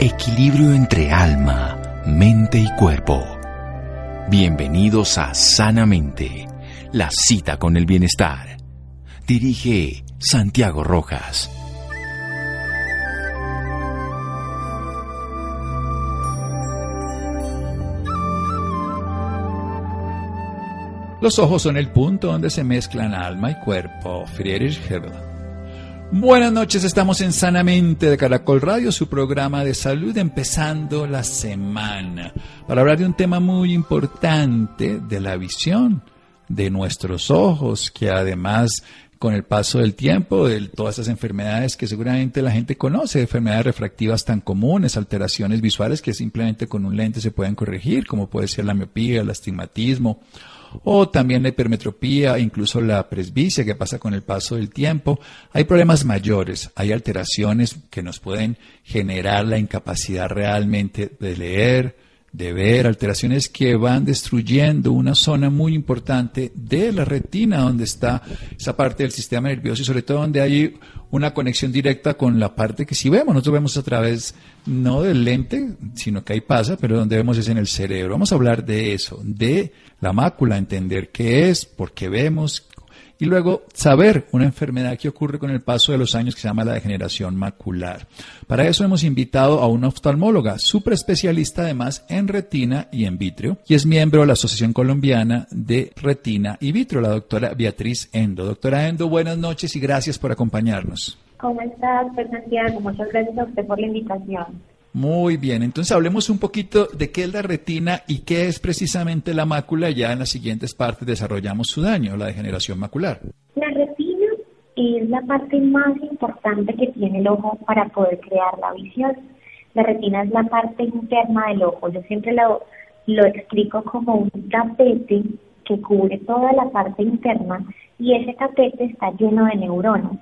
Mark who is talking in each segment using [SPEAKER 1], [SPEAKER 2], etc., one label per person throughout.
[SPEAKER 1] Equilibrio entre alma, mente y cuerpo. Bienvenidos a Sanamente, la cita con el bienestar. Dirige Santiago Rojas.
[SPEAKER 2] Los ojos son el punto donde se mezclan alma y cuerpo. Friedrich Hebel. Buenas noches, estamos en Sanamente de Caracol Radio, su programa de salud, empezando la semana para hablar de un tema muy importante de la visión de nuestros ojos, que además con el paso del tiempo, de todas esas enfermedades que seguramente la gente conoce, enfermedades refractivas tan comunes, alteraciones visuales que simplemente con un lente se pueden corregir, como puede ser la miopía, el astigmatismo o también la hipermetropía, incluso la presbicia que pasa con el paso del tiempo. Hay problemas mayores, hay alteraciones que nos pueden generar la incapacidad realmente de leer, de ver, alteraciones que van destruyendo una zona muy importante de la retina, donde está esa parte del sistema nervioso y sobre todo donde hay una conexión directa con la parte que si vemos, nosotros vemos a través no del lente, sino que ahí pasa, pero donde vemos es en el cerebro. Vamos a hablar de eso, de la mácula, entender qué es, por qué vemos, y luego saber una enfermedad que ocurre con el paso de los años que se llama la degeneración macular. Para eso hemos invitado a una oftalmóloga, super especialista además en retina y en vitrio, y es miembro de la Asociación Colombiana de Retina y Vitrio, la doctora Beatriz Endo. Doctora Endo, buenas noches y gracias por acompañarnos.
[SPEAKER 3] ¿Cómo estás, Santiago? Muchas gracias a usted por la invitación.
[SPEAKER 2] Muy bien, entonces hablemos un poquito de qué es la retina y qué es precisamente la mácula. Ya en las siguientes partes desarrollamos su daño, la degeneración macular.
[SPEAKER 3] La retina es la parte más importante que tiene el ojo para poder crear la visión. La retina es la parte interna del ojo. Yo siempre lo, lo explico como un tapete que cubre toda la parte interna y ese tapete está lleno de neuronas.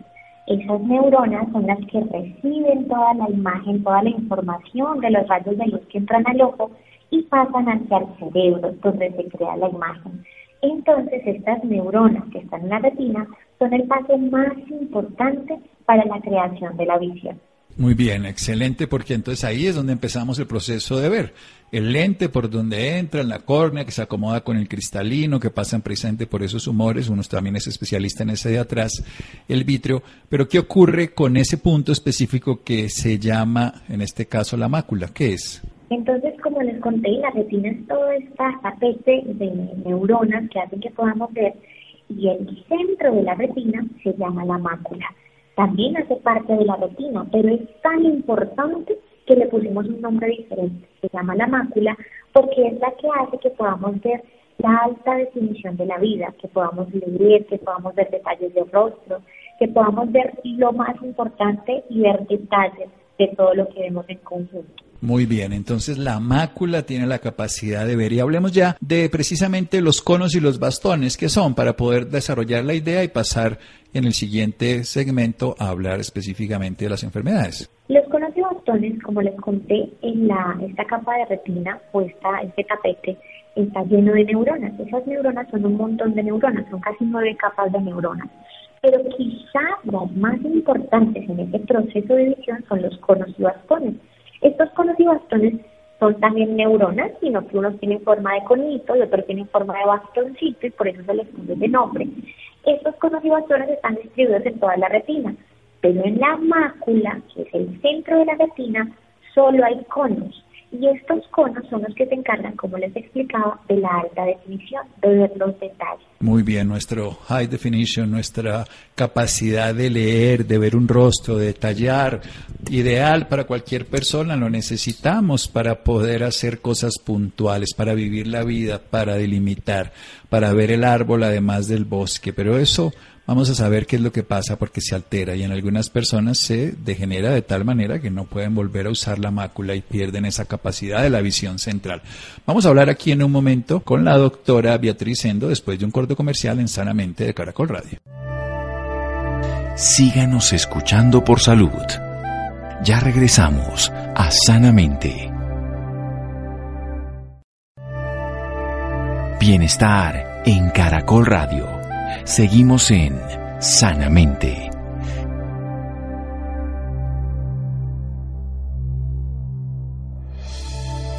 [SPEAKER 3] Esas neuronas son las que reciben toda la imagen, toda la información de los rayos de luz que entran al ojo y pasan hacia el cerebro, donde se crea la imagen. Entonces, estas neuronas que están en la retina son el paso más importante para la creación de la visión.
[SPEAKER 2] Muy bien, excelente, porque entonces ahí es donde empezamos el proceso de ver. El lente por donde entra, en la córnea, que se acomoda con el cristalino, que pasan precisamente por esos humores, uno también es especialista en ese de atrás, el vitrio, pero ¿qué ocurre con ese punto específico que se llama, en este caso, la mácula? ¿Qué es?
[SPEAKER 3] Entonces, como les conté, la retina es todo esta tapete de neuronas que hacen que podamos ver, y el centro de la retina se llama la mácula también hace parte de la retina, pero es tan importante que le pusimos un nombre diferente. Se llama la mácula porque es la que hace que podamos ver la alta definición de la vida, que podamos leer, que podamos ver detalles de rostro, que podamos ver lo más importante y ver detalles de todo lo que vemos en conjunto.
[SPEAKER 2] Muy bien, entonces la mácula tiene la capacidad de ver y hablemos ya de precisamente los conos y los bastones que son para poder desarrollar la idea y pasar en el siguiente segmento a hablar específicamente de las enfermedades.
[SPEAKER 3] Los conos y bastones, como les conté, en la, esta capa de retina puesta, este tapete, está lleno de neuronas. Esas neuronas son un montón de neuronas, son casi nueve capas de neuronas. Pero quizá las más importantes en este proceso de visión son los conos y bastones estos conos y bastones son también neuronas, sino que unos tienen forma de conito y otros tienen forma de bastoncito y por eso se les pone de nombre. Estos conos y están distribuidos en toda la retina, pero en la mácula, que es el centro de la retina, solo hay conos. Y estos conos son los que se encargan, como les explicaba, de la alta definición, de ver los detalles.
[SPEAKER 2] Muy bien, nuestro high definition, nuestra capacidad de leer, de ver un rostro, de detallar, ideal para cualquier persona, lo necesitamos para poder hacer cosas puntuales, para vivir la vida, para delimitar, para ver el árbol además del bosque, pero eso vamos a saber qué es lo que pasa porque se altera y en algunas personas se degenera de tal manera que no pueden volver a usar la mácula y pierden esa capacidad de la visión central. Vamos a hablar aquí en un momento con la doctora Beatriz Endo después de un corto comercial en Sanamente de Caracol Radio.
[SPEAKER 1] Síganos escuchando por salud. Ya regresamos a Sanamente. Bienestar en Caracol Radio. Seguimos en Sanamente.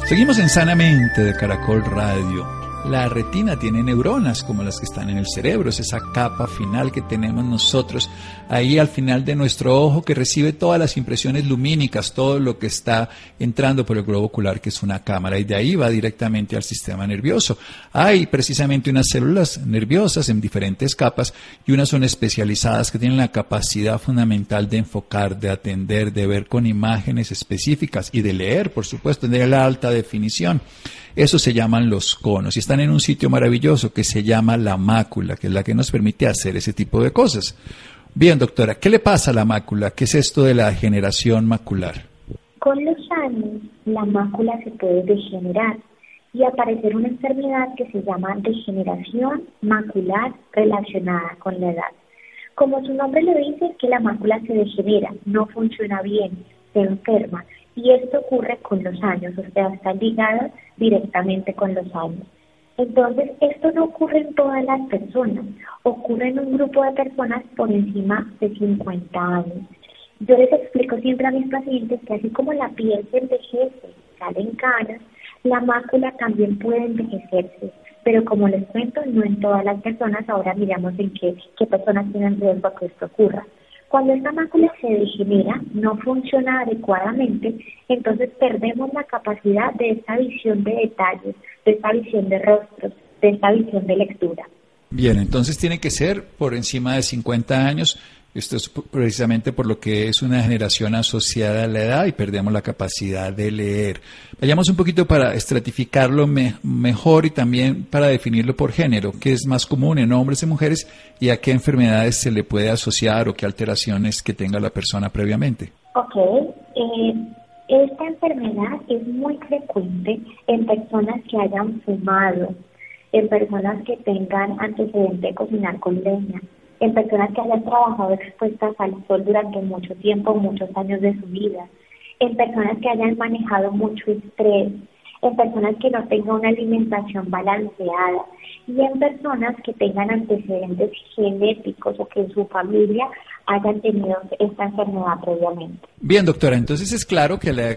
[SPEAKER 2] Seguimos en Sanamente de Caracol Radio. La retina tiene neuronas como las que están en el cerebro, es esa capa final que tenemos nosotros ahí al final de nuestro ojo que recibe todas las impresiones lumínicas, todo lo que está entrando por el globo ocular que es una cámara y de ahí va directamente al sistema nervioso. Hay precisamente unas células nerviosas en diferentes capas y unas son especializadas que tienen la capacidad fundamental de enfocar, de atender, de ver con imágenes específicas y de leer, por supuesto, de la alta definición. Eso se llaman los conos y están en un sitio maravilloso que se llama la mácula, que es la que nos permite hacer ese tipo de cosas. Bien, doctora, ¿qué le pasa a la mácula? ¿Qué es esto de la degeneración macular?
[SPEAKER 3] Con los años, la mácula se puede degenerar y aparecer una enfermedad que se llama degeneración macular relacionada con la edad. Como su nombre lo dice, que la mácula se degenera, no funciona bien, se enferma y esto ocurre con los años, o sea, está ligado directamente con los años. Entonces, esto no ocurre en todas las personas, ocurre en un grupo de personas por encima de 50 años. Yo les explico siempre a mis pacientes que así como la piel se envejece, salen canas, la mácula también puede envejecerse. Pero como les cuento, no en todas las personas, ahora miramos en qué, qué personas tienen riesgo a que esto ocurra. Cuando esta mácula se degenera, no funciona adecuadamente, entonces perdemos la capacidad de esta visión de detalles, de esta visión de rostros, de esta visión de lectura.
[SPEAKER 2] Bien, entonces tiene que ser por encima de 50 años esto es precisamente por lo que es una generación asociada a la edad y perdemos la capacidad de leer. Vayamos un poquito para estratificarlo mejor y también para definirlo por género, qué es más común en hombres y mujeres y a qué enfermedades se le puede asociar o qué alteraciones que tenga la persona previamente.
[SPEAKER 3] Ok, eh, esta enfermedad es muy frecuente en personas que hayan fumado, en personas que tengan antecedente de cocinar con leña en personas que hayan trabajado expuestas al sol durante mucho tiempo, muchos años de su vida, en personas que hayan manejado mucho estrés, en personas que no tengan una alimentación balanceada y en personas que tengan antecedentes genéticos o que en su familia hayan tenido esta enfermedad previamente.
[SPEAKER 2] Bien, doctora, entonces es claro que la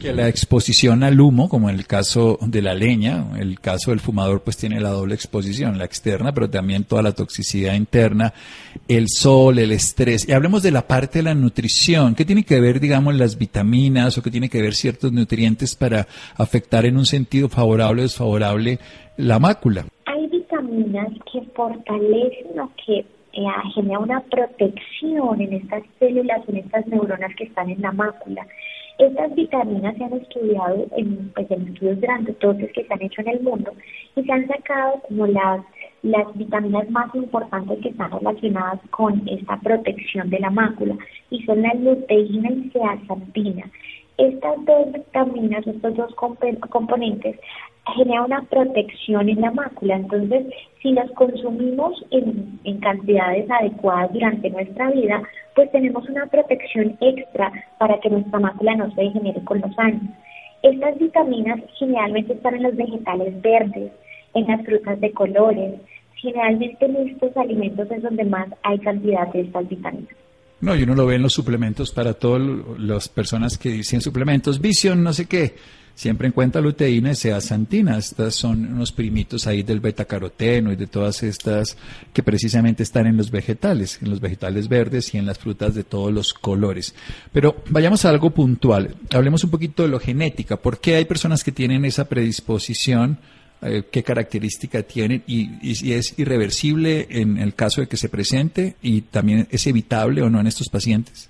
[SPEAKER 2] que la exposición al humo, como en el caso de la leña, el caso del fumador, pues tiene la doble exposición, la externa, pero también toda la toxicidad interna, el sol, el estrés. Y hablemos de la parte de la nutrición. ¿Qué tiene que ver, digamos, las vitaminas o qué tiene que ver ciertos nutrientes para afectar en un sentido favorable o desfavorable la mácula?
[SPEAKER 3] Hay vitaminas que fortalecen o que eh, generan una protección en estas células, en estas neuronas que están en la mácula. Estas vitaminas se han estudiado en, pues, en estudios grandes, que se han hecho en el mundo, y se han sacado como las, las vitaminas más importantes que están relacionadas con esta protección de la mácula, y son la luteína y zeaxantina. Estas dos vitaminas, estos dos componentes, genera una protección en la mácula. Entonces, si las consumimos en, en, cantidades adecuadas durante nuestra vida, pues tenemos una protección extra para que nuestra mácula no se degenere con los años. Estas vitaminas generalmente están en los vegetales verdes, en las frutas de colores. Generalmente en estos alimentos es donde más hay cantidad de estas vitaminas.
[SPEAKER 2] No, y uno lo ve en los suplementos para todas las personas que dicen suplementos, visión, no sé qué siempre en cuenta luteína y zeaxantina. Estas son unos primitos ahí del betacaroteno y de todas estas que precisamente están en los vegetales, en los vegetales verdes y en las frutas de todos los colores. Pero vayamos a algo puntual. Hablemos un poquito de lo genética. ¿Por qué hay personas que tienen esa predisposición? Eh, qué característica tienen y, y, si es irreversible en el caso de que se presente y también es evitable o no en estos pacientes.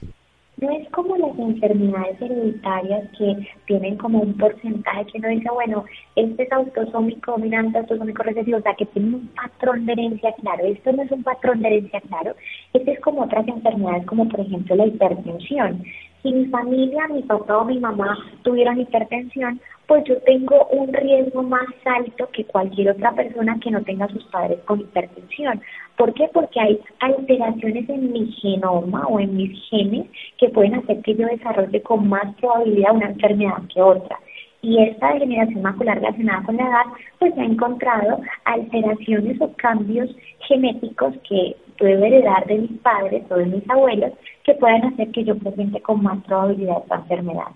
[SPEAKER 3] No es como las enfermedades hereditarias que tienen como un porcentaje que uno dice, bueno, este es autosómico dominante, autosómico recesivo, o sea, que tiene un patrón de herencia claro. Esto no es un patrón de herencia claro. Este es como otras enfermedades, como por ejemplo la hipertensión. Si mi familia, mi papá o mi mamá tuvieron hipertensión, pues yo tengo un riesgo más alto que cualquier otra persona que no tenga sus padres con hipertensión. ¿Por qué? Porque hay alteraciones en mi genoma o en mis genes que pueden hacer que yo desarrolle con más probabilidad una enfermedad que otra. Y esta degeneración macular relacionada con la edad, pues ha encontrado alteraciones o cambios genéticos que puedo heredar de mis padres o de mis abuelos que puedan hacer que yo presente con más probabilidad esta enfermedad.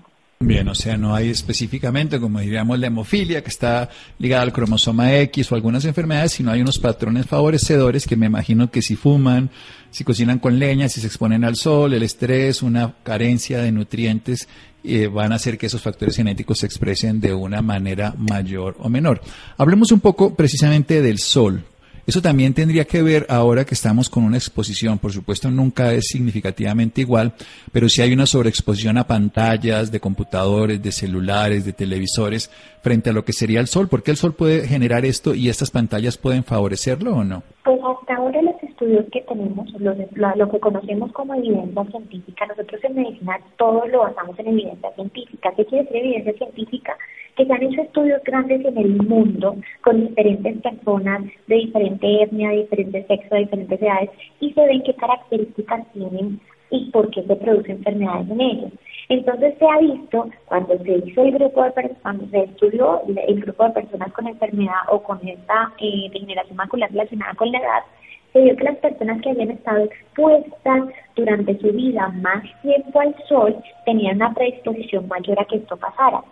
[SPEAKER 2] Bien, o sea, no hay específicamente, como diríamos, la hemofilia, que está ligada al cromosoma X o algunas enfermedades, sino hay unos patrones favorecedores que me imagino que si fuman, si cocinan con leña, si se exponen al sol, el estrés, una carencia de nutrientes, eh, van a hacer que esos factores genéticos se expresen de una manera mayor o menor. Hablemos un poco precisamente del sol, eso también tendría que ver ahora que estamos con una exposición, por supuesto nunca es significativamente igual, pero si hay una sobreexposición a pantallas de computadores, de celulares, de televisores, frente a lo que sería el sol, ¿por qué el sol puede generar esto y estas pantallas pueden favorecerlo o no?
[SPEAKER 3] Pues hasta ahora los estudios que tenemos, lo que conocemos como evidencia científica, nosotros en medicina todo lo basamos en evidencia científica. ¿Qué quiere decir evidencia científica? Que se han hecho estudios grandes en el mundo con diferentes personas de diferente etnia, de diferente sexo, de diferentes edades y se ven qué características tienen y por qué se producen enfermedades en ellos. Entonces se ha visto cuando se hizo el grupo de cuando se estudió el grupo de personas con enfermedad o con esta eh, degeneración macular relacionada con la edad, se vio que las personas que habían estado expuestas durante su vida más tiempo al sol tenían una predisposición mayor a que esto pasara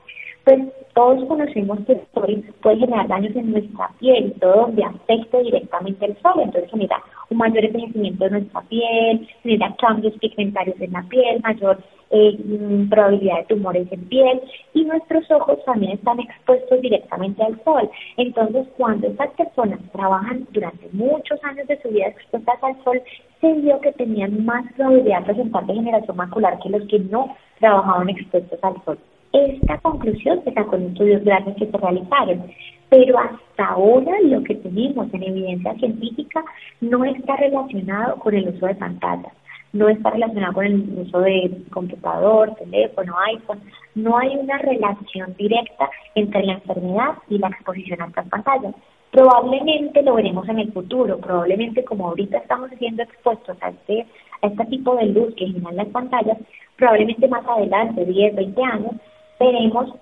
[SPEAKER 3] pues todos conocemos que el sol puede generar daños en nuestra piel, todo donde afecte directamente el sol, entonces genera un mayor envejecimiento de nuestra piel, genera cambios pigmentarios en la piel, mayor eh, mm, probabilidad de tumores en piel y nuestros ojos también están expuestos directamente al sol. Entonces, cuando estas personas trabajan durante muchos años de su vida expuestas al sol, se vio que tenían más probabilidad de presentar degeneración macular que los que no trabajaban expuestos al sol. Esta conclusión se sacó en estudios grandes que se realizaron, pero hasta ahora lo que tenemos en evidencia científica no está relacionado con el uso de pantallas, no está relacionado con el uso de computador, teléfono, iPhone, no hay una relación directa entre la enfermedad y la exposición a estas pantallas. Probablemente lo veremos en el futuro, probablemente como ahorita estamos siendo expuestos a este, a este tipo de luz que generan las pantallas, probablemente más adelante, 10, 20 años, veremos,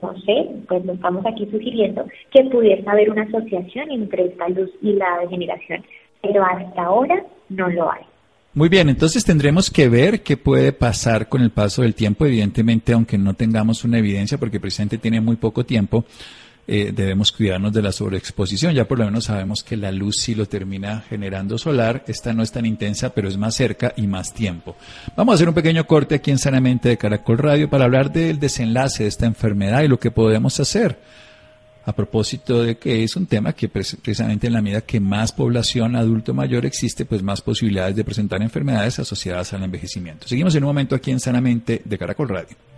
[SPEAKER 3] no sé, pues lo estamos aquí sugiriendo, que pudiese haber una asociación entre esta luz y la degeneración, pero hasta ahora no lo hay.
[SPEAKER 2] Muy bien, entonces tendremos que ver qué puede pasar con el paso del tiempo, evidentemente, aunque no tengamos una evidencia, porque el presidente tiene muy poco tiempo, eh, debemos cuidarnos de la sobreexposición. Ya por lo menos sabemos que la luz sí lo termina generando solar. Esta no es tan intensa, pero es más cerca y más tiempo. Vamos a hacer un pequeño corte aquí en Sanamente de Caracol Radio para hablar del desenlace de esta enfermedad y lo que podemos hacer. A propósito de que es un tema que precisamente en la medida que más población adulto mayor existe, pues más posibilidades de presentar enfermedades asociadas al envejecimiento. Seguimos en un momento aquí en Sanamente de Caracol Radio.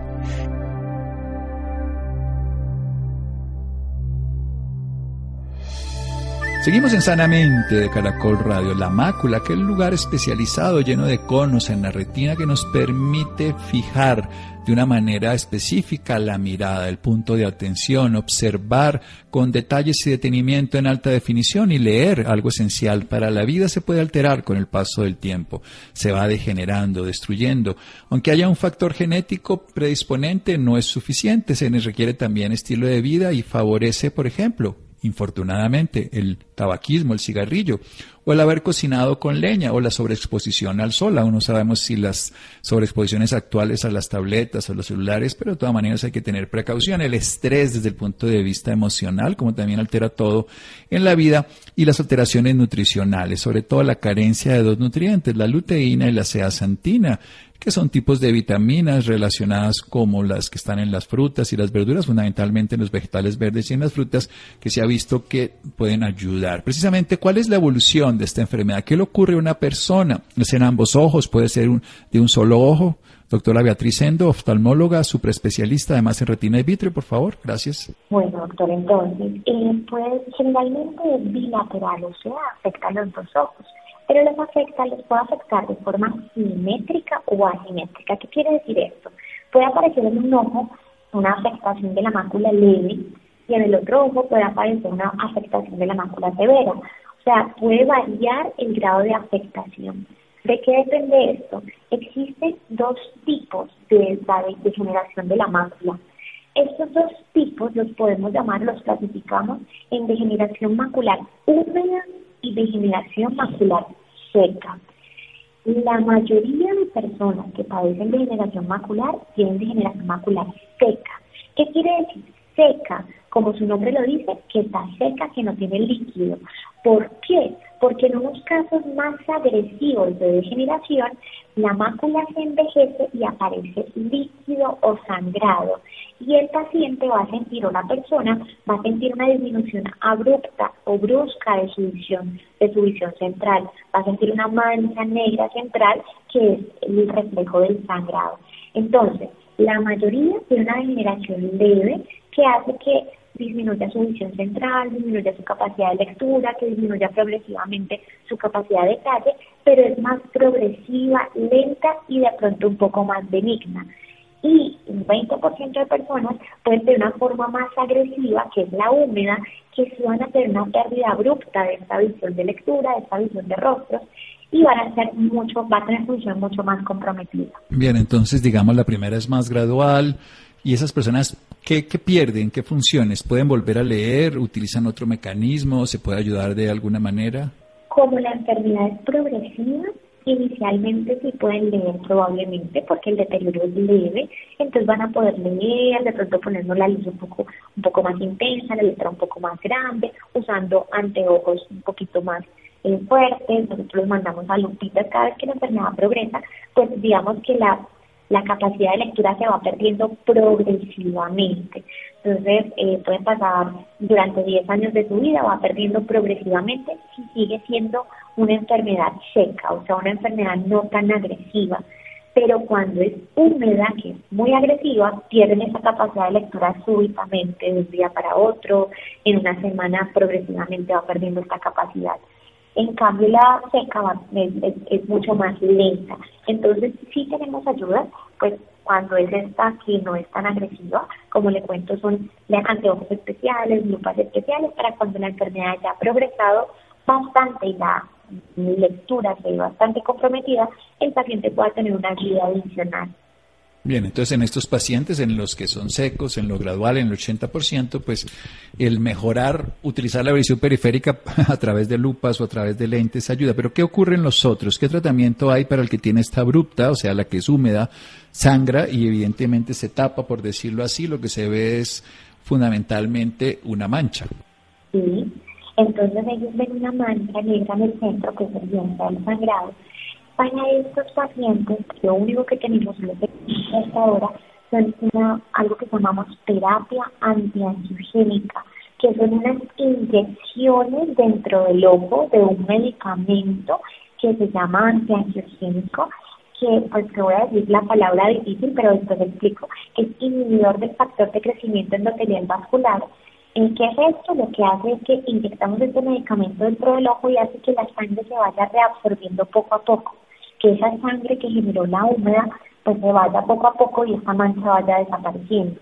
[SPEAKER 2] Seguimos en Sanamente de Caracol Radio, la mácula, aquel lugar especializado lleno de conos en la retina que nos permite fijar de una manera específica la mirada, el punto de atención, observar con detalles y detenimiento en alta definición y leer algo esencial para la vida se puede alterar con el paso del tiempo, se va degenerando, destruyendo. Aunque haya un factor genético predisponente, no es suficiente, se requiere también estilo de vida y favorece, por ejemplo, infortunadamente, el tabaquismo, el cigarrillo, o el haber cocinado con leña, o la sobreexposición al sol. Aún no sabemos si las sobreexposiciones actuales a las tabletas o los celulares, pero de todas maneras hay que tener precaución. El estrés desde el punto de vista emocional, como también altera todo en la vida, y las alteraciones nutricionales, sobre todo la carencia de dos nutrientes, la luteína y la zeaxantina, que son tipos de vitaminas relacionadas como las que están en las frutas y las verduras, fundamentalmente en los vegetales verdes y en las frutas, que se ha visto que pueden ayudar. Precisamente, ¿cuál es la evolución de esta enfermedad? ¿Qué le ocurre a una persona? ¿Es en ambos ojos? ¿Puede ser de un solo ojo? Doctora Beatriz Endo, oftalmóloga, superespecialista, además en retina y vitrio, por favor. Gracias.
[SPEAKER 3] Bueno, doctor, entonces, eh, pues generalmente es bilateral, o sea, afecta a los dos ojos pero les afecta, les puede afectar de forma simétrica o asimétrica. ¿Qué quiere decir esto? Puede aparecer en un ojo una afectación de la mácula leve y en el otro ojo puede aparecer una afectación de la mácula severa. O sea, puede variar el grado de afectación. ¿De qué depende esto? Existen dos tipos de degeneración de la mácula. Estos dos tipos los podemos llamar, los clasificamos en degeneración macular húmeda y degeneración macular seca. La mayoría de personas que padecen degeneración macular tienen degeneración macular seca. ¿Qué quiere decir? Seca, como su nombre lo dice, que está seca, que no tiene líquido. ¿Por qué? Porque en unos casos más agresivos de degeneración, la mácula se envejece y aparece líquido o sangrado. Y el paciente va a sentir, o la persona va a sentir una disminución abrupta o brusca de su visión, de su visión central. Va a sentir una mancha negra central que es el reflejo del sangrado. Entonces, la mayoría tiene una degeneración leve que hace que disminuya su visión central, disminuya su capacidad de lectura, que disminuya progresivamente su capacidad de detalle, pero es más progresiva, lenta y de pronto un poco más benigna. Y un 20% de personas pueden tener una forma más agresiva, que es la húmeda, que sí van a tener una pérdida abrupta de esta visión de lectura, de esta visión de rostros, y van a ser mucho, va a tener función mucho más comprometida.
[SPEAKER 2] Bien, entonces digamos la primera es más gradual, ¿Y esas personas qué, pierden? ¿Qué funciones? ¿Pueden volver a leer? ¿Utilizan otro mecanismo? ¿Se puede ayudar de alguna manera?
[SPEAKER 3] Como la enfermedad es progresiva, inicialmente sí pueden leer probablemente porque el deterioro es leve, entonces van a poder leer, de pronto poniendo la luz un poco, un poco más intensa, la letra un poco más grande, usando anteojos un poquito más eh, fuertes, nosotros mandamos a lupitas cada vez que la enfermedad progresa, pues digamos que la la capacidad de lectura se va perdiendo progresivamente. Entonces, eh, pueden pasar durante 10 años de su vida, va perdiendo progresivamente si sigue siendo una enfermedad seca, o sea, una enfermedad no tan agresiva. Pero cuando es húmeda, que es muy agresiva, pierden esa capacidad de lectura súbitamente de un día para otro, en una semana progresivamente va perdiendo esta capacidad. En cambio, la seca es, mucho más lenta. Entonces, sí tenemos ayuda, pues cuando es esta que no es tan agresiva, como le cuento, son anteojos especiales, lupas especiales, para cuando la enfermedad ya ha progresado bastante y la lectura se ve bastante comprometida, el paciente pueda tener una guía adicional.
[SPEAKER 2] Bien, entonces en estos pacientes, en los que son secos, en lo gradual, en el 80%, pues el mejorar, utilizar la visión periférica a través de lupas o a través de lentes ayuda. Pero ¿qué ocurre en los otros? ¿Qué tratamiento hay para el que tiene esta abrupta, o sea, la que es húmeda, sangra y evidentemente se tapa, por decirlo así? Lo que se ve es fundamentalmente una mancha.
[SPEAKER 3] Sí, entonces ellos ven una mancha negra en el centro que es el del sangrado para estos pacientes, lo único que tenemos hasta ahora son algo que llamamos terapia antiangiogénica, que son unas inyecciones dentro del ojo de un medicamento que se llama antiangiogénico, que pues te voy a decir la palabra difícil, pero después explico, es inhibidor del factor de crecimiento endotelial vascular. ¿En qué es esto? Lo que hace es que inyectamos este medicamento dentro del ojo y hace que la sangre se vaya reabsorbiendo poco a poco que esa sangre que generó la húmeda pues se vaya poco a poco y esta mancha vaya desapareciendo.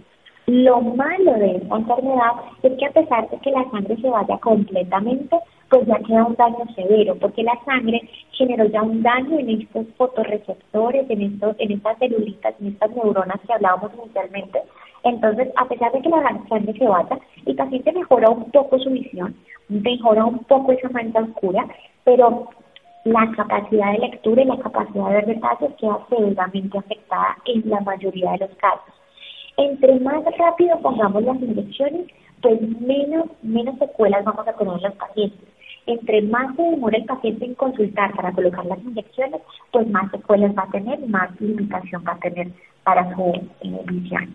[SPEAKER 3] Lo malo de esta enfermedad es que a pesar de que la sangre se vaya completamente, pues ya queda un daño severo, porque la sangre generó ya un daño en estos fotorreceptores, en, estos, en estas celulitas, en estas neuronas que hablábamos inicialmente. Entonces, a pesar de que la sangre se vaya, el paciente mejora un poco su visión, mejora un poco esa mancha oscura, pero la capacidad de lectura y la capacidad de ver detalles queda severamente afectada en la mayoría de los casos. Entre más rápido pongamos las inyecciones, pues menos, menos secuelas vamos a tener los pacientes. Entre más se demora el paciente en consultar para colocar las inyecciones, pues más secuelas va a tener, más limitación va a tener para su eh.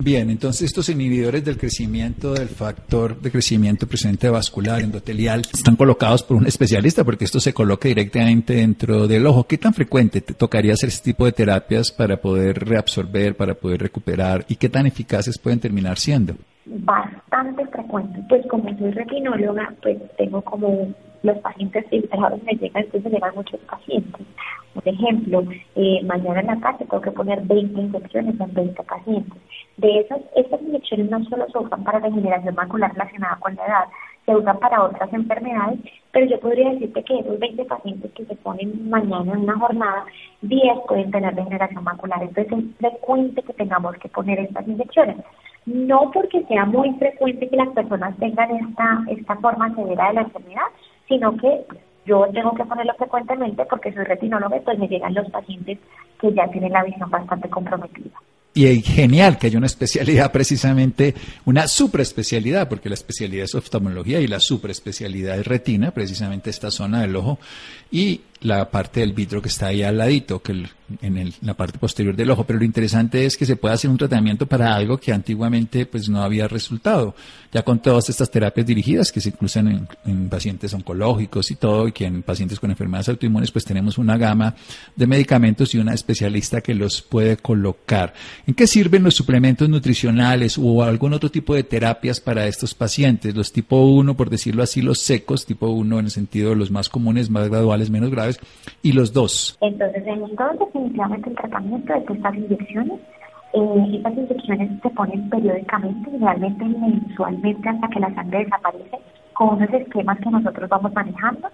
[SPEAKER 2] Bien, entonces estos inhibidores del crecimiento del factor de crecimiento presente vascular endotelial están colocados por un especialista porque esto se coloca directamente dentro del ojo. ¿Qué tan frecuente te tocaría hacer este tipo de terapias para poder reabsorber, para poder recuperar y qué tan eficaces pueden terminar siendo?
[SPEAKER 3] Bastante frecuente, pues como soy retinóloga, pues tengo como los pacientes filtrados me llegan, entonces llegan muchos pacientes. Por ejemplo, eh, mañana en la tarde tengo que poner 20 inyecciones en 20 pacientes. De esas, estas inyecciones no solo se usan para regeneración macular relacionada con la edad, se usa para otras enfermedades, pero yo podría decirte que esos 20 pacientes que se ponen mañana en una jornada, 10 pueden tener degeneración macular. Entonces es frecuente que tengamos que poner estas inyecciones. No porque sea muy frecuente que las personas tengan esta, esta forma severa de la enfermedad, sino que yo tengo que ponerlo frecuentemente porque soy retinóloga, pues me llegan los pacientes que ya tienen la visión bastante comprometida.
[SPEAKER 2] Y genial que haya una especialidad precisamente, una superespecialidad, porque la especialidad es oftalmología y la superespecialidad es retina, precisamente esta zona del ojo, y la parte del vitro que está ahí al ladito, que en la parte posterior del ojo. Pero lo interesante es que se puede hacer un tratamiento para algo que antiguamente pues no había resultado. Ya con todas estas terapias dirigidas que se incluyen en, pacientes oncológicos y todo, y que en pacientes con enfermedades autoinmunes pues tenemos una gama de medicamentos y una especialista que los puede colocar. ¿En qué sirven los suplementos nutricionales o algún otro tipo de terapias para estos pacientes? Los tipo 1, por decirlo así, los secos, tipo 1 en el sentido de los más comunes, más graduales, menos graves y los dos.
[SPEAKER 3] Entonces, en los dos definitivamente el tratamiento de estas inyecciones. Eh, estas inyecciones se ponen periódicamente, realmente mensualmente hasta que la sangre desaparece, con unos esquemas que nosotros vamos manejando.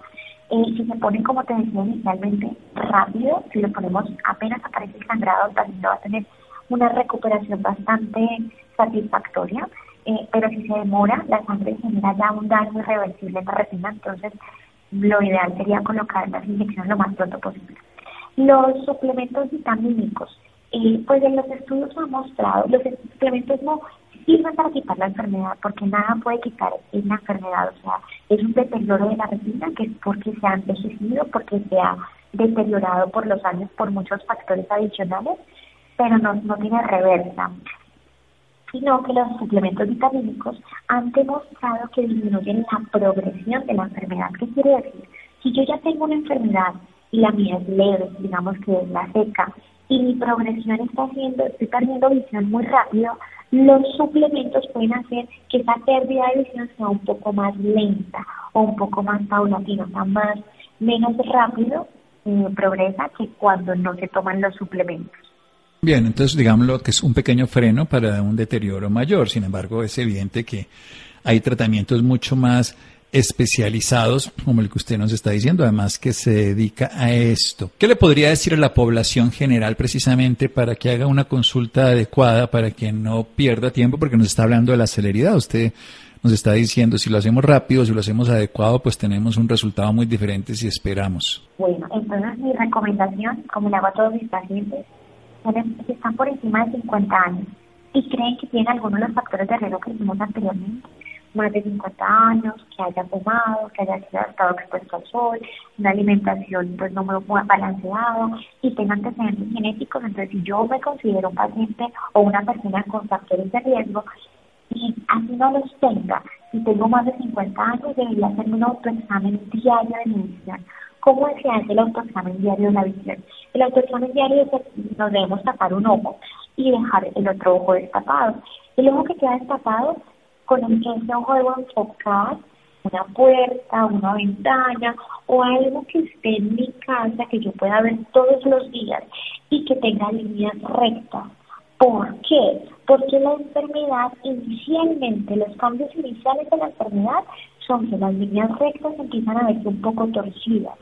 [SPEAKER 3] Eh, si se ponen, como te decía inicialmente, rápido, si lo ponemos apenas aparece el sangrado, el paciente va a tener una recuperación bastante satisfactoria. Eh, pero si se demora, la sangre genera ya un daño irreversible en la retina, entonces lo ideal sería colocar las inyecciones lo más pronto posible. Los suplementos vitamínicos, eh, pues en los estudios han mostrado, los suplementos no sirven para quitar la enfermedad, porque nada puede quitar una enfermedad, o sea, es un deterioro de la retina que es porque se ha envejecido, porque se ha deteriorado por los años por muchos factores adicionales, pero no, no tiene reversa sino que los suplementos vitamínicos han demostrado que disminuyen la progresión de la enfermedad. ¿Qué quiere decir? Si yo ya tengo una enfermedad y la mía es leve, digamos que es la seca, y mi progresión está haciendo, estoy perdiendo visión muy rápido, los suplementos pueden hacer que esa pérdida de visión sea un poco más lenta o un poco más paulatina, o sea, más, menos rápido eh, progresa que cuando no se toman los suplementos.
[SPEAKER 2] Bien, entonces digámoslo que es un pequeño freno para un deterioro mayor. Sin embargo, es evidente que hay tratamientos mucho más especializados, como el que usted nos está diciendo, además que se dedica a esto. ¿Qué le podría decir a la población general precisamente para que haga una consulta adecuada, para que no pierda tiempo, porque nos está hablando de la celeridad? Usted nos está diciendo, si lo hacemos rápido, si lo hacemos adecuado, pues tenemos un resultado muy diferente si esperamos.
[SPEAKER 3] Bueno, entonces mi recomendación, como le hago a todos mis pacientes, que están por encima de 50 años y creen que tienen algunos de los factores de riesgo que hicimos anteriormente, más de 50 años, que haya fumado, que haya estado expuesto al sol, una alimentación pues no muy balanceada y tengan antecedentes genéticos, entonces si yo me considero un paciente o una persona con factores de riesgo y así no los tenga, si tengo más de 50 años debería hacerme un autoexamen diario de mi visión ¿Cómo se hace el autoexamen diario de la visión? El autoexamen diario es que nos debemos tapar un ojo y dejar el otro ojo destapado. El ojo que queda destapado, con el que ese ojo debo enfocar una puerta, una ventana o algo que esté en mi casa que yo pueda ver todos los días y que tenga líneas rectas. ¿Por qué? Porque la enfermedad inicialmente, los cambios iniciales de la enfermedad son que las líneas rectas empiezan a verse un poco torcidas.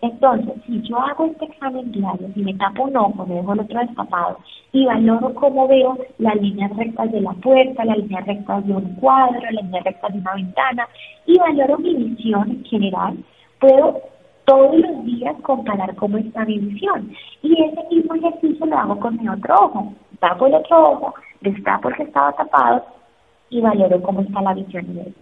[SPEAKER 3] Entonces, si yo hago este examen diario, si me tapo un ojo, me dejo el otro destapado y valoro cómo veo las líneas rectas de la puerta, las líneas rectas de un cuadro, las líneas rectas de una ventana y valoro mi visión en general, puedo todos los días comparar cómo está mi visión. Y ese mismo ejercicio lo hago con mi otro ojo. Tapo el otro ojo, destapo el que estaba tapado y valoro cómo está la visión de él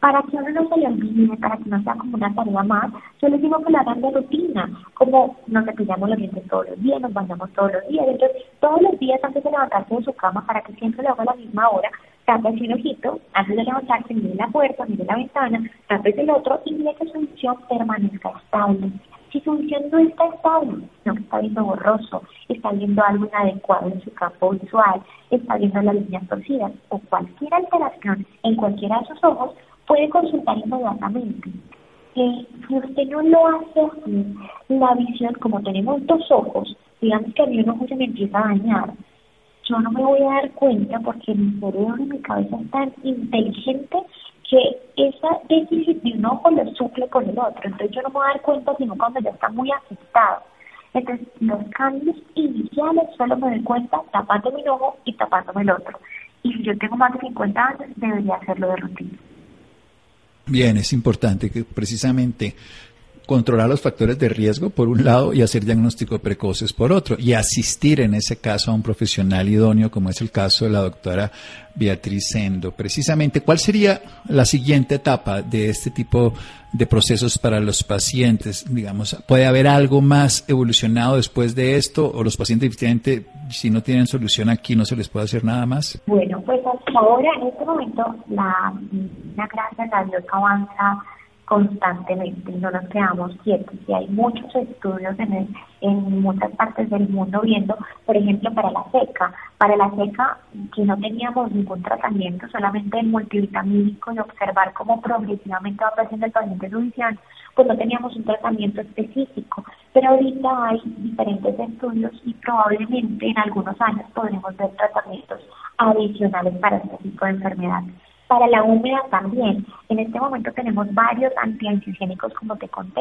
[SPEAKER 3] para que uno no se le olvide, para que no sea como una tarea más, yo les digo que la hagan de rutina, como nos cepillamos los dientes todos los días, nos bañamos todos los días, entonces todos los días antes de levantarse de su cama, para que siempre lo haga a la misma hora, tape un ojito, antes de levantarse, mire la puerta, mire la ventana, tape el otro y mire que su visión permanezca estable. Si su visión no está estable, no está viendo borroso, está viendo algo inadecuado en su campo visual, está viendo las líneas torcidas o cualquier alteración en cualquiera de sus ojos, puede consultar inmediatamente. Eh, si usted no lo hace así, la visión, como tenemos dos ojos, digamos que a mí un ojo se me empieza a dañar, yo no me voy a dar cuenta porque mi cerebro y mi cabeza es tan inteligente que ese déficit de un ojo lo suple con el otro. Entonces yo no me voy a dar cuenta sino cuando ya está muy afectado. Entonces los cambios iniciales solo me doy cuenta tapándome un ojo y tapándome el otro. Y si yo tengo más de 50 años, debería hacerlo de rutina.
[SPEAKER 2] Bien, es importante que precisamente controlar los factores de riesgo por un lado y hacer diagnóstico precoces por otro y asistir en ese caso a un profesional idóneo como es el caso de la doctora Beatriz Sendo. Precisamente, ¿cuál sería la siguiente etapa de este tipo de procesos para los pacientes? Digamos, ¿puede haber algo más evolucionado después de esto o los pacientes definitivamente si no tienen solución aquí no se les puede hacer nada más?
[SPEAKER 3] Bueno, pues ahora en este momento la, la gracia la avanza constantemente no nos quedamos quietos. Y hay muchos estudios en, en muchas partes del mundo viendo, por ejemplo, para la seca. Para la seca, si no teníamos ningún tratamiento, solamente el multivitamínico y observar cómo progresivamente va creciendo el paciente visión, pues no teníamos un tratamiento específico. Pero ahorita hay diferentes estudios y probablemente en algunos años podremos ver tratamientos adicionales para este tipo de enfermedades. Para la húmeda también. En este momento tenemos varios antiangiogénicos, como te conté,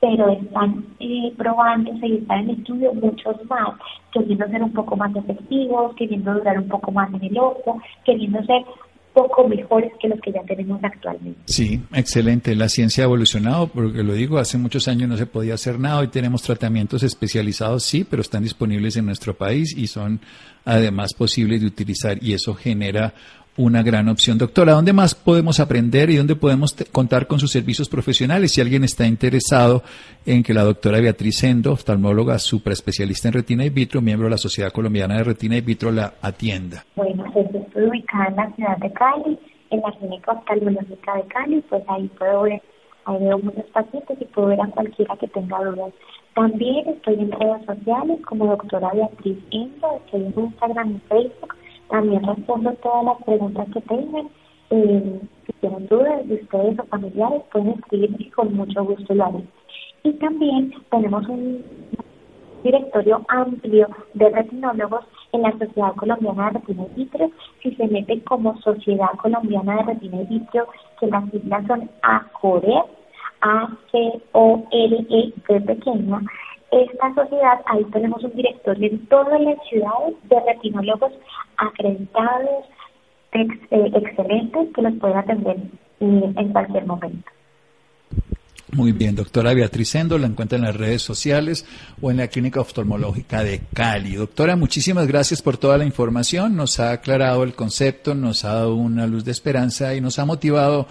[SPEAKER 3] pero están eh, probándose y están en estudio muchos más, queriendo ser un poco más efectivos, queriendo durar un poco más en el ojo, queriendo ser poco mejores que los que ya tenemos actualmente.
[SPEAKER 2] Sí, excelente. La ciencia ha evolucionado, porque lo digo, hace muchos años no se podía hacer nada, hoy tenemos tratamientos especializados, sí, pero están disponibles en nuestro país y son además posibles de utilizar y eso genera una gran opción. Doctora, ¿dónde más podemos aprender y dónde podemos contar con sus servicios profesionales? Si alguien está interesado en que la doctora Beatriz Sendo, oftalmóloga especialista en retina y vitro, miembro de la Sociedad Colombiana de Retina y Vitro, la atienda.
[SPEAKER 3] Bueno, pues estoy ubicada en la ciudad de Cali, en la clínica oftalmológica de Cali, pues ahí puedo ver, ahí veo muchos pacientes y puedo ver a cualquiera que tenga dudas. También estoy en redes sociales como doctora Beatriz Sendo, estoy en Instagram y Facebook también respondo todas las preguntas que tengan. Eh, si tienen dudas de ustedes o familiares, pueden escribirme con mucho gusto lo haré. Y también tenemos un directorio amplio de retinólogos en la Sociedad Colombiana de Retina y Vitrio. Si se mete como Sociedad Colombiana de Retina y Vitrio, que las siglas son ACORE, A-C-O-R-E, pequeña, esta sociedad, ahí tenemos un directorio en todas las ciudades de retinólogos acreditados, eh, excelentes, que los pueden atender en cualquier momento.
[SPEAKER 2] Muy bien, doctora Beatriz Sendo, la encuentra en las redes sociales o en la Clínica Oftalmológica de Cali. Doctora, muchísimas gracias por toda la información, nos ha aclarado el concepto, nos ha dado una luz de esperanza y nos ha motivado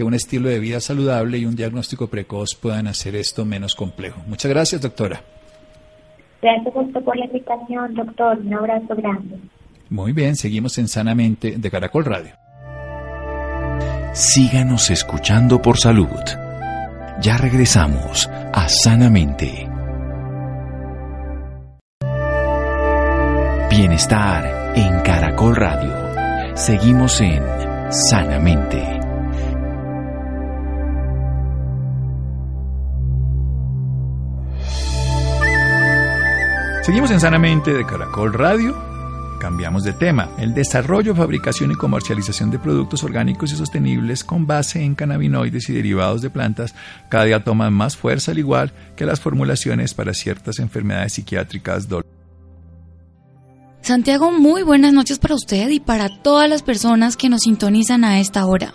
[SPEAKER 2] que un estilo de vida saludable y un diagnóstico precoz puedan hacer esto menos complejo. Muchas gracias, doctora.
[SPEAKER 3] Gracias por la invitación, doctor. Un abrazo grande.
[SPEAKER 2] Muy bien, seguimos en Sanamente de Caracol Radio.
[SPEAKER 1] Síganos escuchando por salud. Ya regresamos a Sanamente. Bienestar en Caracol Radio. Seguimos en Sanamente.
[SPEAKER 2] Seguimos en Sanamente de Caracol Radio. Cambiamos de tema. El desarrollo, fabricación y comercialización de productos orgánicos y sostenibles con base en cannabinoides y derivados de plantas cada día toman más fuerza, al igual que las formulaciones para ciertas enfermedades psiquiátricas.
[SPEAKER 4] Santiago, muy buenas noches para usted y para todas las personas que nos sintonizan a esta hora.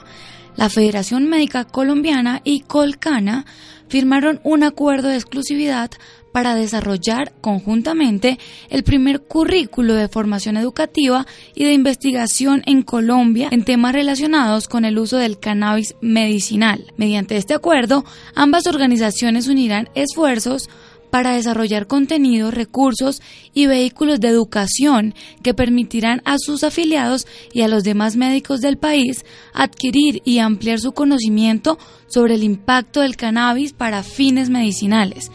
[SPEAKER 4] La Federación Médica Colombiana y Colcana firmaron un acuerdo de exclusividad para desarrollar conjuntamente el primer currículo de formación educativa y de investigación en Colombia en temas relacionados con el uso del cannabis medicinal. Mediante este acuerdo, ambas organizaciones unirán esfuerzos para desarrollar contenidos, recursos y vehículos de educación que permitirán a sus afiliados y a los demás médicos del país adquirir y ampliar su conocimiento sobre el impacto del cannabis para fines medicinales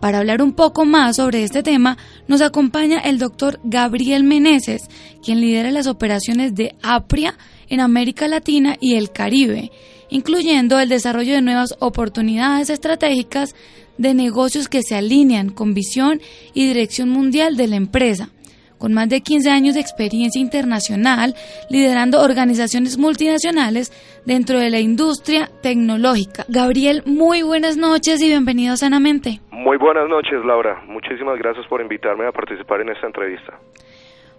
[SPEAKER 4] para hablar un poco más sobre este tema, nos acompaña el doctor Gabriel Meneses, quien lidera las operaciones de APRIA en América Latina y el Caribe, incluyendo el desarrollo de nuevas oportunidades estratégicas de negocios que se alinean con visión y dirección mundial de la empresa. Con más de 15 años de experiencia internacional, liderando organizaciones multinacionales dentro de la industria tecnológica. Gabriel, muy buenas noches y bienvenido a Sanamente.
[SPEAKER 5] Muy buenas noches, Laura. Muchísimas gracias por invitarme a participar en esta entrevista.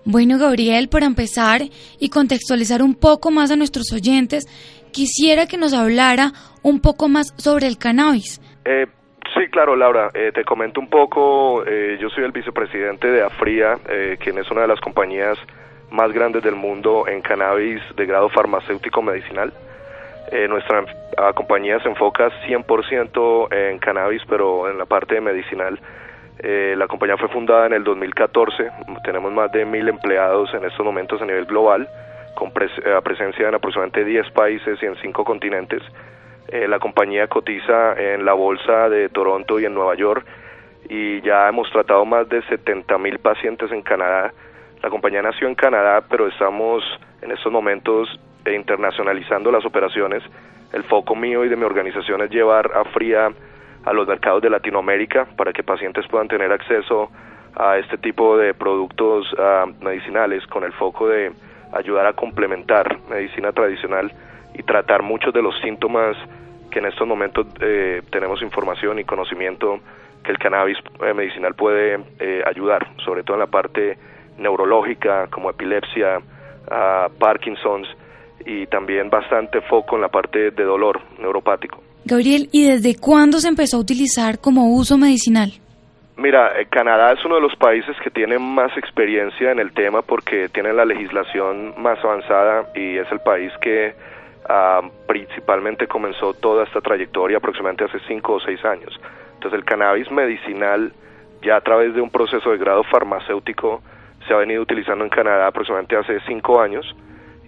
[SPEAKER 4] Bueno, Gabriel, para empezar y contextualizar un poco más a nuestros oyentes, quisiera que nos hablara un poco más sobre el cannabis.
[SPEAKER 5] Eh, sí, claro, Laura. Eh, te comento un poco. Eh, yo soy el vicepresidente de Afria, quien es una de las compañías más grandes del mundo en cannabis de grado farmacéutico medicinal. nuestra ah, compañía se enfoca 100% en cannabis, pero en la parte medicinal. la compañía fue fundada en el 2014. Tenemos más de mil empleados en estos momentos a nivel global, con presencia en aproximadamente 10 países y en 5 continentes. Eh, la compañía cotiza en la bolsa de Toronto y en Nueva York y ya hemos tratado más de 70 mil pacientes en Canadá. La compañía nació en Canadá, pero estamos en estos momentos internacionalizando las operaciones. El foco mío y de mi organización es llevar a Fría a los mercados de Latinoamérica para que pacientes puedan tener acceso a este tipo de productos ah, medicinales con el foco de ayudar a complementar medicina tradicional y tratar muchos de los síntomas que en estos momentos eh, tenemos información y conocimiento que el cannabis eh, medicinal puede eh, ayudar, sobre todo en la parte neurológica como epilepsia, Parkinson's y también bastante foco en la parte de dolor neuropático.
[SPEAKER 4] Gabriel, ¿y desde cuándo se empezó a utilizar como uso medicinal?
[SPEAKER 5] Mira, Canadá es uno de los países que tiene más experiencia en el tema porque tiene la legislación más avanzada y es el país que Ah, principalmente comenzó toda esta trayectoria aproximadamente hace cinco o seis años. Entonces el cannabis medicinal ya a través de un proceso de grado farmacéutico se ha venido utilizando en Canadá aproximadamente hace cinco años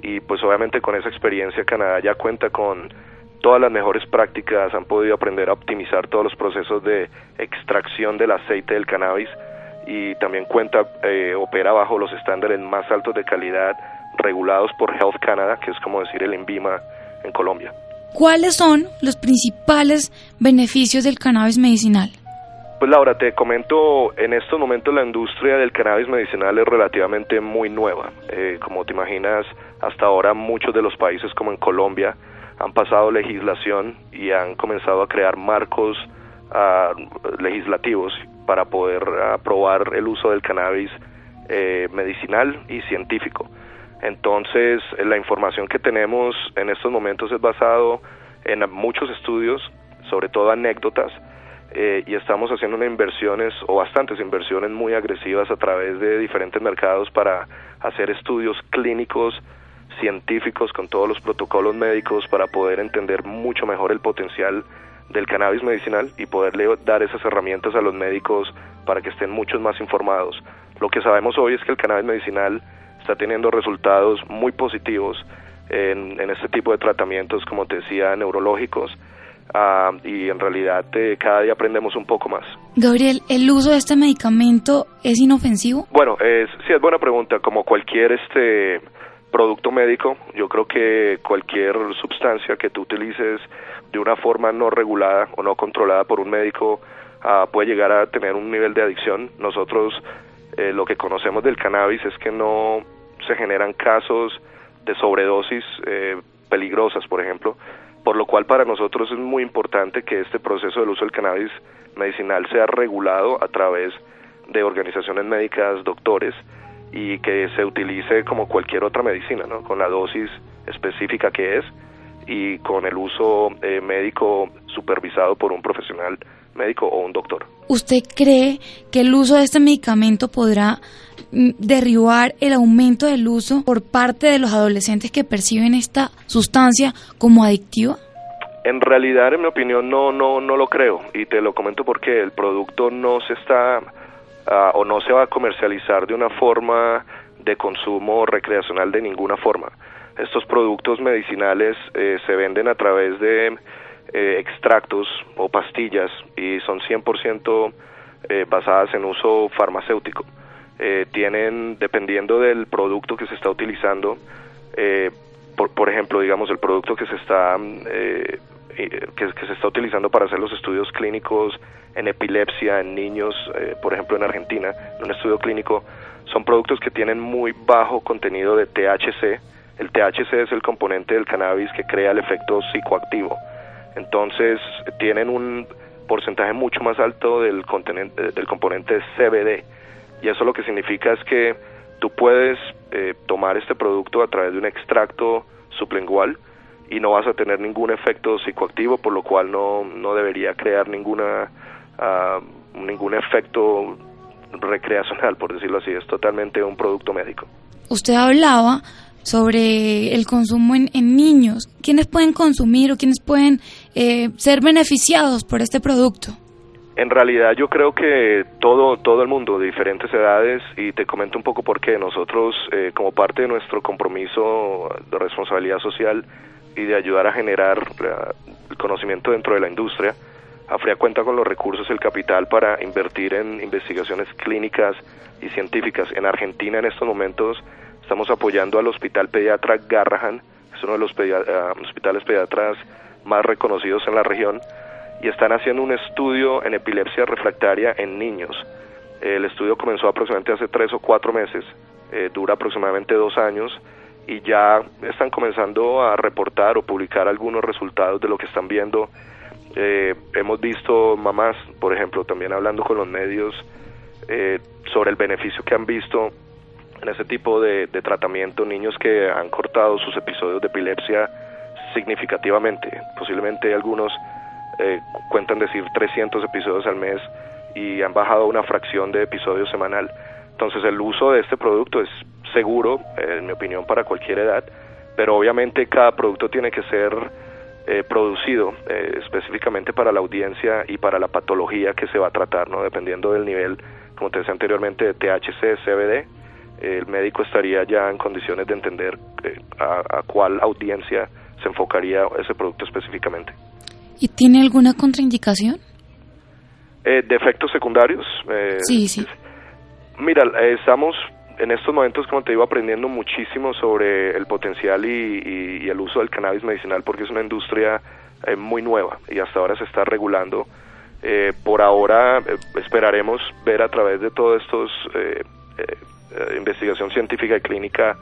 [SPEAKER 5] y pues obviamente con esa experiencia Canadá ya cuenta con todas las mejores prácticas, han podido aprender a optimizar todos los procesos de extracción del aceite del cannabis y también cuenta, eh, opera bajo los estándares más altos de calidad regulados por Health Canada, que es como decir el INVIMA en Colombia.
[SPEAKER 4] ¿Cuáles son los principales beneficios del cannabis medicinal?
[SPEAKER 5] Pues Laura, te comento, en estos momentos la industria del cannabis medicinal es relativamente muy nueva. Eh, como te imaginas, hasta ahora muchos de los países como en Colombia han pasado legislación y han comenzado a crear marcos ah, legislativos para poder aprobar el uso del cannabis eh, medicinal y científico. Entonces, eh, la información que tenemos en estos momentos es basado en muchos estudios, sobre todo anécdotas, eh, y estamos haciendo inversiones o bastantes inversiones muy agresivas a través de diferentes mercados para hacer estudios clínicos, científicos, con todos los protocolos médicos para poder entender mucho mejor el potencial del cannabis medicinal y poderle dar esas herramientas a los médicos para que estén muchos más informados. Lo que sabemos hoy es que el cannabis medicinal está teniendo resultados muy positivos en, este tipo de tratamientos, como te decía, neurológicos. Ah, y en realidad eh, cada día aprendemos un poco más.
[SPEAKER 4] Gabriel, ¿el uso de este medicamento es inofensivo?
[SPEAKER 5] Bueno, es, sí, es buena pregunta. Como cualquier este producto médico, yo creo que cualquier sustancia que tú utilices de una forma no regulada o no controlada por un médico ah, puede llegar a tener un nivel de adicción. Nosotros eh, lo que conocemos del cannabis es que no se generan casos de sobredosis eh, peligrosas, por ejemplo, por lo cual para nosotros es muy importante que este proceso del uso del cannabis medicinal sea regulado a través de organizaciones médicas, doctores, y que se utilice como cualquier otra medicina, ¿no? con la dosis específica que es y con el uso eh, médico supervisado por un profesional médico o un doctor.
[SPEAKER 4] ¿Usted cree que el uso de este medicamento podrá mm, derribar el aumento del uso por parte de los adolescentes que perciben esta sustancia como adictiva?
[SPEAKER 5] En realidad, en mi opinión, no, no, no lo creo y te lo comento porque el producto no se está ah, o no se va a comercializar de una forma de consumo recreacional de ninguna forma. Estos productos medicinales eh, se venden a través de eh, extractos o pastillas y son 100% eh, basadas en uso farmacéutico. Eh, tienen, dependiendo del producto que se está utilizando, por, por, ejemplo, digamos, el producto que se está que, que, se está utilizando para hacer los estudios clínicos en epilepsia en niños, por ejemplo en Argentina, en un estudio clínico, son productos que tienen muy bajo contenido de THC. El THC es el componente del cannabis que crea el efecto psicoactivo. Entonces tienen un porcentaje mucho más alto del, del componente CBD. Y eso lo que significa es que tú puedes eh, tomar este producto a través de un extracto sublingual y no vas a tener ningún efecto psicoactivo, por lo cual no, no debería crear ninguna, uh, ningún efecto recreacional, por decirlo así. Es totalmente un producto médico.
[SPEAKER 4] Usted hablaba sobre el consumo en, niños. ¿Quiénes pueden consumir o quiénes pueden eh, ser beneficiados por este producto?
[SPEAKER 5] En realidad yo creo que todo, todo el mundo de diferentes edades y te comento un poco por qué nosotros eh, como parte de nuestro compromiso de responsabilidad social y de ayudar a generar eh, el conocimiento dentro de la industria, AFRIA cuenta con los recursos y el capital para invertir en investigaciones clínicas y científicas. En Argentina en estos momentos Estamos apoyando al Hospital Pediatra Garrahan, es uno de los eh, hospitales pediatras más reconocidos en la región, y están haciendo un estudio en epilepsia refractaria en niños. El estudio comenzó aproximadamente hace tres o cuatro meses, eh, dura aproximadamente dos años, y ya están comenzando a reportar o publicar algunos resultados de lo que están viendo. Eh, hemos visto mamás, por ejemplo, también hablando con los medios sobre el beneficio que han visto en ese tipo de, tratamiento niños que han cortado sus episodios de epilepsia significativamente. Posiblemente algunos eh, cuentan decir 300 episodios al mes y han bajado una fracción de episodios semanal. Entonces el uso de este producto es seguro, eh, en mi opinión, para cualquier edad, pero obviamente cada producto tiene que ser eh, producido específicamente para la audiencia y para la patología que se va a tratar, ¿no? dependiendo del nivel, como te decía anteriormente, de THC, CBD el médico estaría ya en condiciones de entender eh, a, cuál audiencia se enfocaría ese producto específicamente.
[SPEAKER 4] ¿Y tiene alguna contraindicación?
[SPEAKER 5] Eh, ¿De efectos secundarios?
[SPEAKER 4] Eh, sí, sí.
[SPEAKER 5] Mira, estamos en estos momentos, como te digo, aprendiendo muchísimo sobre el potencial y, el uso del cannabis medicinal porque es una industria muy nueva y hasta ahora se está regulando. por ahora esperaremos ver a través de todos estos eh, investigación científica y clínica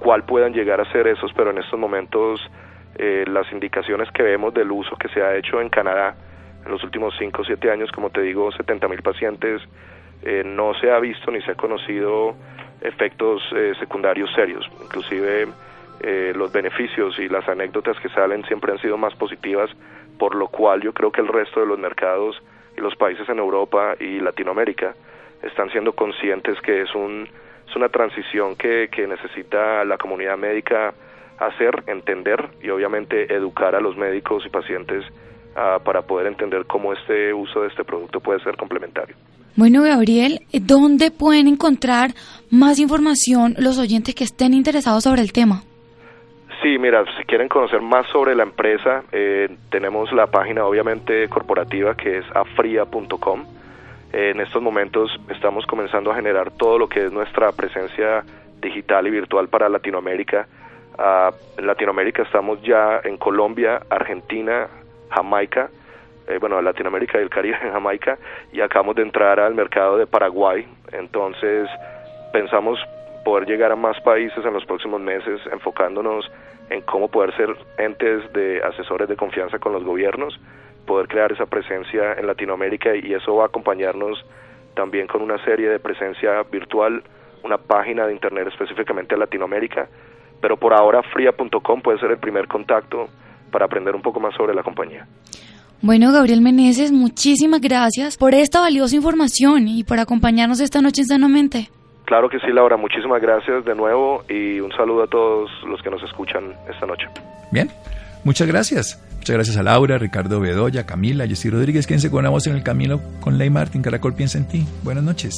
[SPEAKER 5] cuál puedan llegar a ser esos, pero en estos momentos eh, las indicaciones que vemos del uso que se ha hecho en Canadá en los últimos 5 o 7 años, como te digo, 70 mil pacientes, eh, no se ha visto ni se ha conocido efectos secundarios serios. Inclusive los beneficios y las anécdotas que salen siempre han sido más positivas, por lo cual yo creo que el resto de los mercados y los países en Europa y Latinoamérica están siendo conscientes que es, un, es una transición que, necesita la comunidad médica hacer, entender y obviamente educar a los médicos y pacientes uh, para poder entender cómo este uso de este producto puede ser complementario.
[SPEAKER 4] Bueno, Gabriel, ¿dónde pueden encontrar más información los oyentes que estén interesados sobre el tema?
[SPEAKER 5] Sí, mira, si quieren conocer más sobre la empresa, eh, tenemos la página obviamente corporativa que es afria.com en estos momentos estamos comenzando a generar todo lo que es nuestra presencia digital y virtual para Latinoamérica. Uh, en Latinoamérica estamos ya en Colombia, Argentina, Jamaica, eh, bueno, Latinoamérica y el Caribe en Jamaica, y acabamos de entrar al mercado de Paraguay. Entonces, pensamos poder llegar a más países en los próximos meses, enfocándonos en cómo poder ser entes de asesores de confianza con los gobiernos poder crear esa presencia en Latinoamérica y eso va a acompañarnos también con una serie de presencia virtual, una página de internet específicamente en Latinoamérica, pero por ahora fria.com puede ser el primer contacto para aprender un poco más sobre la compañía.
[SPEAKER 4] Bueno, Gabriel Meneses, muchísimas gracias por esta valiosa información y por acompañarnos esta noche en Sanamente.
[SPEAKER 5] Claro que sí, Laura, muchísimas gracias de nuevo y un saludo a todos los que nos escuchan esta noche.
[SPEAKER 2] Bien, muchas gracias. Muchas gracias a Laura, Ricardo Bedoya, Camila, Jessy Rodríguez. Quédense con una voz en el camino con Ley Martin. Caracol piensa en ti. Buenas noches.